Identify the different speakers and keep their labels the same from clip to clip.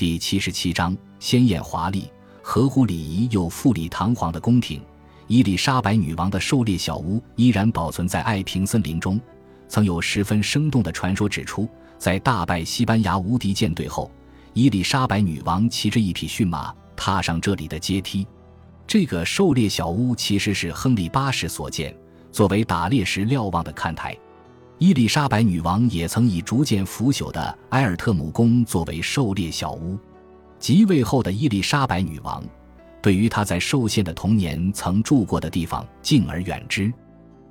Speaker 1: 第七十七章：鲜艳华丽、合乎礼仪又富丽堂皇的宫廷。伊丽莎白女王的狩猎小屋依然保存在爱平森林中。曾有十分生动的传说指出，在大败西班牙无敌舰队后，伊丽莎白女王骑着一匹驯马踏上这里的阶梯。这个狩猎小屋其实是亨利八世所建，作为打猎时瞭望的看台。伊丽莎白女王也曾以逐渐腐朽的埃尔特姆宫作为狩猎小屋。即位后的伊丽莎白女王。对于她在受限的童年曾住过的地方敬而远之，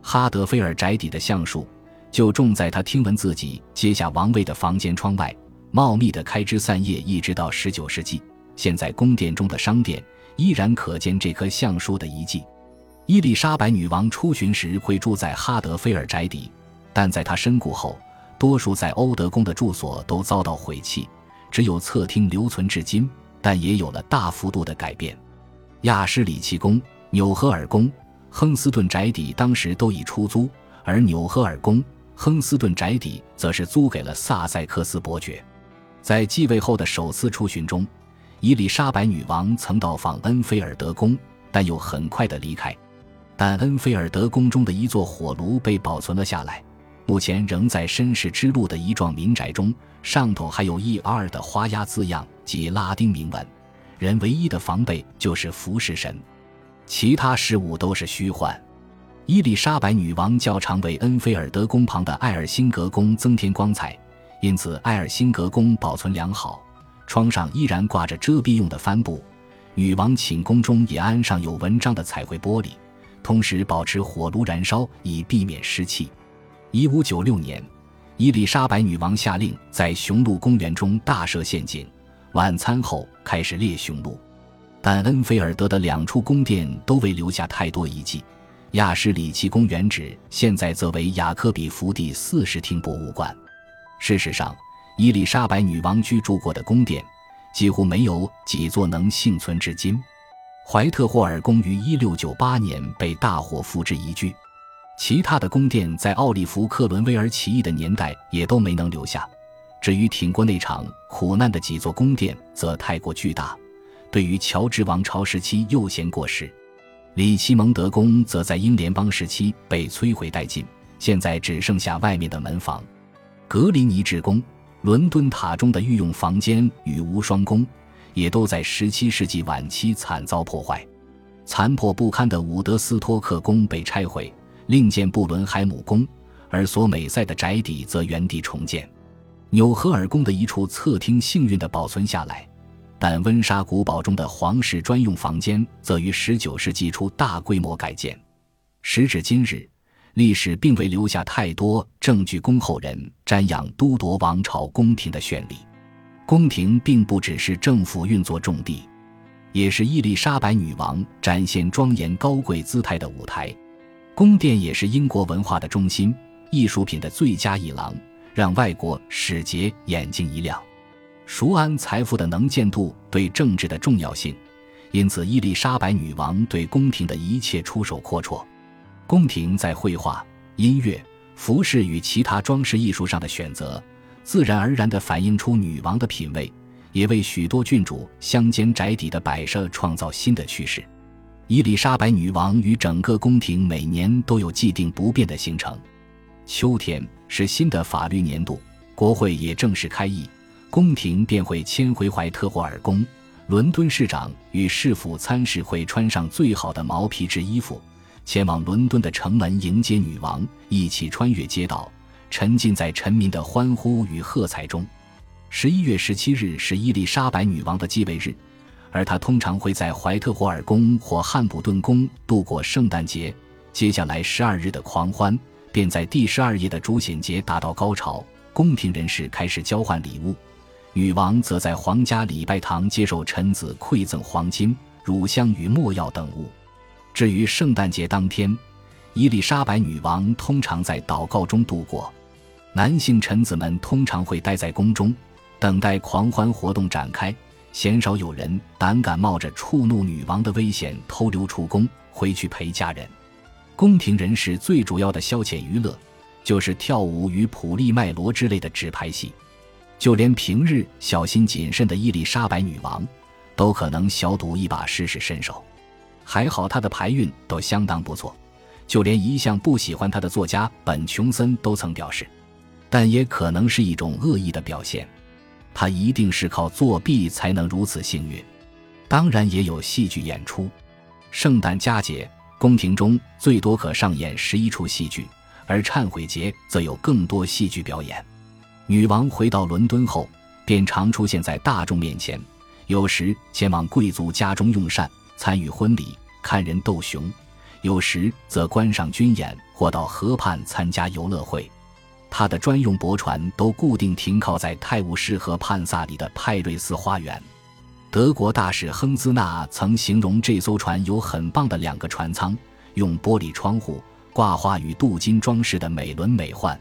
Speaker 1: 哈德菲尔宅邸的橡树就种在他听闻自己接下王位的房间窗外，茂密的开枝散叶，一直到十九世纪。现在宫殿中的商店依然可见这棵橡树的遗迹。伊丽莎白女王出巡时会住在哈德菲尔宅邸，但在他身故后，多数在欧德宫的住所都遭到毁弃，只有侧厅留存至今，但也有了大幅度的改变。亚什里奇宫、纽赫尔宫、亨斯顿宅邸当时都已出租，而纽赫尔宫、亨斯顿宅邸则是租给了萨塞克斯伯爵。在继位后的首次出巡中，伊丽莎白女王曾到访恩菲尔德宫，但又很快的离开。但恩菲尔德宫中的一座火炉被保存了下来，目前仍在绅士之路的一幢民宅中，上头还有 “E.R.” 的花押字样及拉丁铭文。人唯一的防备就是服侍神，其他事物都是虚幻。伊丽莎白女王较常为恩菲尔德宫旁的艾尔辛格宫增添光彩，因此艾尔辛格宫保存良好，窗上依然挂着遮蔽用的帆布。女王寝宫中也安上有文章的彩绘玻璃，同时保持火炉燃烧以避免湿气。一五九六年，伊丽莎白女王下令在雄鹿公园中大设陷阱。晚餐后开始猎雄鹿，但恩菲尔德的两处宫殿都未留下太多遗迹。亚什里奇宫原址现在则为雅克比福第四十厅博物馆。事实上，伊丽莎白女王居住过的宫殿几乎没有几座能幸存至今。怀特霍尔宫于一六九八年被大火付之一炬，其他的宫殿在奥利弗·克伦威尔起义的年代也都没能留下。至于挺过那场苦难的几座宫殿，则太过巨大，对于乔治王朝时期又嫌过时。里奇蒙德宫则在英联邦时期被摧毁殆尽，现在只剩下外面的门房。格林尼治宫、伦敦塔中的御用房间与无双宫，也都在17世纪晚期惨遭破坏。残破不堪的伍德斯托克宫被拆毁，另建布伦海姆宫，而索美塞的宅邸则原地重建。纽赫尔宫的一处侧厅幸运地保存下来，但温莎古堡中的皇室专用房间则于19世纪初大规模改建。时至今日，历史并未留下太多证据供后人瞻仰都铎王朝宫廷的绚丽。宫廷并不只是政府运作重地，也是伊丽莎白女王展现庄严高贵姿态的舞台。宫殿也是英国文化的中心，艺术品的最佳艺廊。让外国使节眼睛一亮，熟谙财富的能见度对政治的重要性，因此伊丽莎白女王对宫廷的一切出手阔绰。宫廷在绘画、音乐、服饰与其他装饰艺术上的选择，自然而然地反映出女王的品味，也为许多郡主乡间宅邸的摆设创造新的趋势。伊丽莎白女王与整个宫廷每年都有既定不变的行程。秋天是新的法律年度，国会也正式开议，宫廷便会迁回怀特霍尔宫。伦敦市长与市府参事会穿上最好的毛皮质衣服，前往伦敦的城门迎接女王，一起穿越街道，沉浸在臣民的欢呼与喝彩中。十一月十七日是伊丽莎白女王的继位日，而他通常会在怀特霍尔宫或汉普顿宫度过圣诞节。接下来十二日的狂欢。便在第十二夜的主显节达到高潮，宫廷人士开始交换礼物，女王则在皇家礼拜堂接受臣子馈赠黄金、乳香与墨药等物。至于圣诞节当天，伊丽莎白女王通常在祷告中度过，男性臣子们通常会待在宫中，等待狂欢活动展开，鲜少有人胆敢冒着触怒女王的危险偷溜出宫回去陪家人。宫廷人士最主要的消遣娱乐，就是跳舞与普利麦罗之类的纸牌戏。就连平日小心谨慎的伊丽莎白女王，都可能小赌一把试试身手。还好她的牌运都相当不错，就连一向不喜欢她的作家本·琼森都曾表示，但也可能是一种恶意的表现。她一定是靠作弊才能如此幸运。当然也有戏剧演出，圣诞佳节宫廷中最多可上演十一出戏剧，而忏悔节则有更多戏剧表演。女王回到伦敦后，便常出现在大众面前，有时前往贵族家中用膳、参与婚礼、看人斗熊，有时则观赏军演或到河畔参加游乐会。他的专用驳船都固定停靠在泰晤士河畔萨里的派瑞斯花园。德国大使亨兹纳曾形容这艘船有很棒的两个船舱，用玻璃窗户、挂画与镀金装饰的美轮美奂。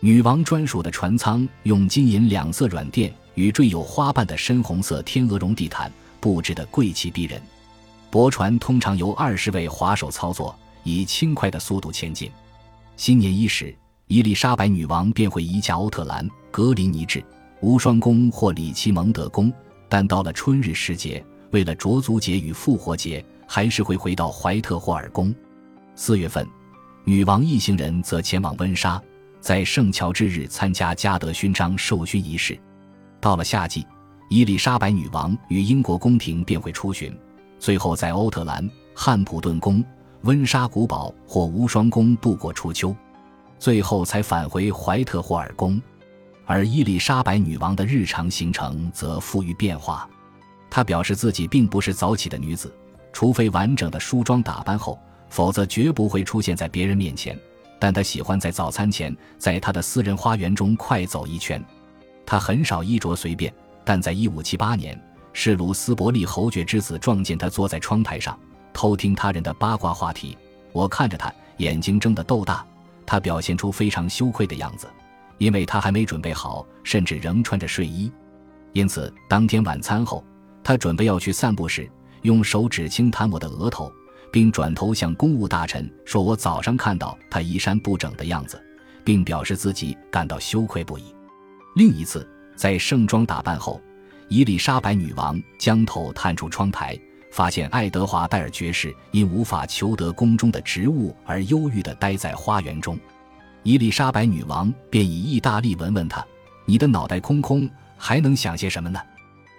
Speaker 1: 女王专属的船舱用金银两色软垫与缀有花瓣的深红色天鹅绒地毯布置的贵气逼人。驳船通常由二十位划手操作，以轻快的速度前进。新年伊始，伊丽莎白女王便会移驾欧特兰、格林尼治、无双宫或里奇蒙德宫，但到了春日时节，为了卓足节与复活节，还是会回到怀特霍尔宫。四月份，女王一行人则前往温莎。在圣乔治日参加嘉德勋章授勋仪式。到了夏季，伊丽莎白女王与英国宫廷便会出巡，最后在欧特兰、汉普顿宫、温莎古堡或无双宫度过初秋，最后才返回怀特霍尔宫。而伊丽莎白女王的日常行程则富于变化。她表示自己并不是早起的女子，除非完整的梳妆打扮后，否则绝不会出现在别人面前。但他喜欢在早餐前，在他的私人花园中快走一圈。他很少衣着随便，但在1578年，是鲁斯伯利侯爵之子撞见他坐在窗台上，偷听他人的八卦话题。我看着他，眼睛睁得豆大。他表现出非常羞愧的样子，因为他还没准备好，甚至仍穿着睡衣。因此，当天晚餐后，他准备要去散步时，用手指轻弹我的额头。并转头向公务大臣说：“我早上看到他衣衫不整的样子，并表示自己感到羞愧不已。”另一次，在盛装打扮后，伊丽莎白女王将头探出窗台，发现爱德华戴尔爵士因无法求得宫中的职务而忧郁地待在花园中。伊丽莎白女王便以意大利文问他：“你的脑袋空空，还能想些什么呢？”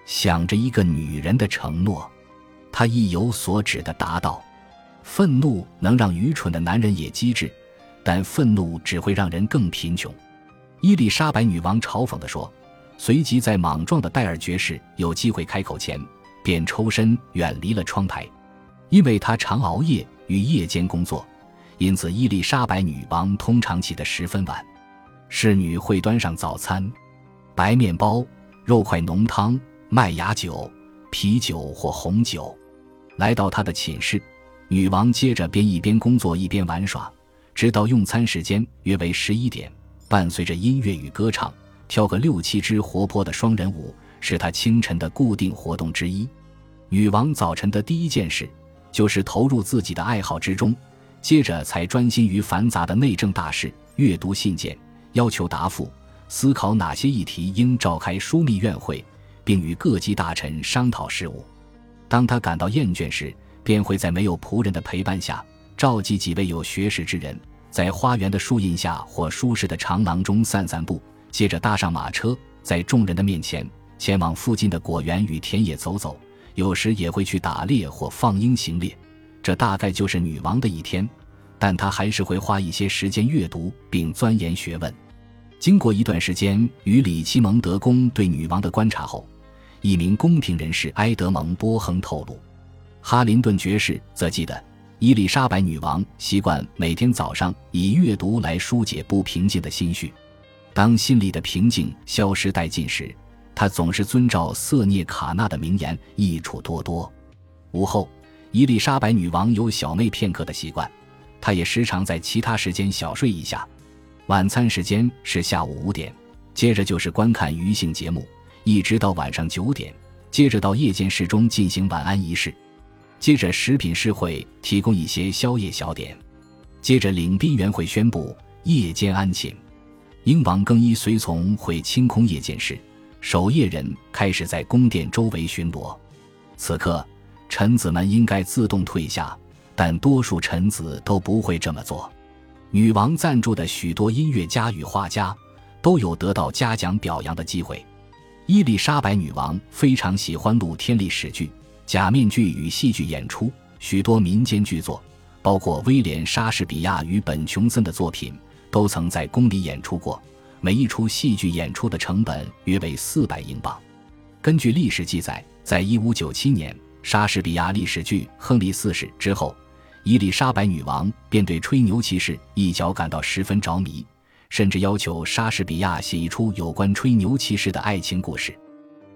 Speaker 1: 想着一个女人的承诺，他意有所指地答道。愤怒能让愚蠢的男人也机智，但愤怒只会让人更贫穷。伊丽莎白女王嘲讽地说。随即，在莽撞的戴尔爵士有机会开口前，便抽身远离了窗台，因为他常熬夜与夜间工作，因此伊丽莎白女王通常起得十分晚。侍女会端上早餐：白面包、肉块浓汤、麦芽酒、啤酒或红酒。来到她的寝室。女王接着边一边工作一边玩耍，直到用餐时间约为十一点。伴随着音乐与歌唱，跳个六七支活泼的双人舞，是她清晨的固定活动之一。女王早晨的第一件事，就是投入自己的爱好之中，接着才专心于繁杂的内政大事，阅读信件，要求答复，思考哪些议题应召开枢密院会，并与各级大臣商讨事务。当他感到厌倦时，便会在没有仆人的陪伴下，召集几位有学识之人，在花园的树荫下或舒适的长廊中散散步，接着搭上马车，在众人的面前前往附近的果园与田野走走，有时也会去打猎或放鹰行猎。这大概就是女王的一天，但她还是会花一些时间阅读并钻研学问。经过一段时间与里奇蒙德宫对女王的观察后，一名宫廷人士埃德蒙波亨透露。哈林顿爵士则记得，伊丽莎白女王习惯每天早上以阅读来疏解不平静的心绪。当心里的平静消失殆尽时，他总是遵照瑟涅卡纳的名言，益处多多。午后，伊丽莎白女王有小寐片刻的习惯，她也时常在其他时间小睡一下。晚餐时间是下午五点，接着就是观看娱性节目，一直到晚上九点，接着到夜间室中进行晚安仪式。接着，食品室会提供一些宵夜小点。接着，领兵员会宣布夜间安寝。英王更衣随从会清空夜间室，守夜人开始在宫殿周围巡逻。此刻，臣子们应该自动退下，但多数臣子都不会这么做。女王赞助的许多音乐家与画家都有得到嘉奖表扬的机会。伊丽莎白女王非常喜欢露天历史剧、假面具与戏剧演出，许多民间剧作，包括威廉·莎士比亚与本·琼森的作品，都曾在宫里演出过。每一出戏剧演出的成本约为四百英镑。根据历史记载，在一五九七年莎士比亚历史剧《亨利四世》之后。伊丽莎白女王便对吹牛骑士一角感到十分着迷，甚至要求莎士比亚写一出有关吹牛骑士的爱情故事。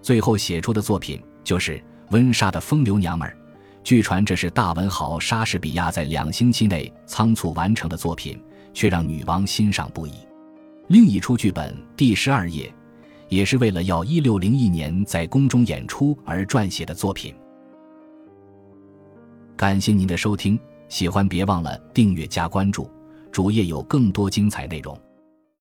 Speaker 1: 最后写出的作品就是《温莎的风流娘们儿》。据传这是大文豪莎士比亚在两星期内仓促完成的作品，却让女王欣赏不已。另一出剧本《第十二页》，也是为了要一六零一年在宫中演出而撰写的作品。感谢您的收听。喜欢别忘了订阅加关注，主页有更多精彩内容。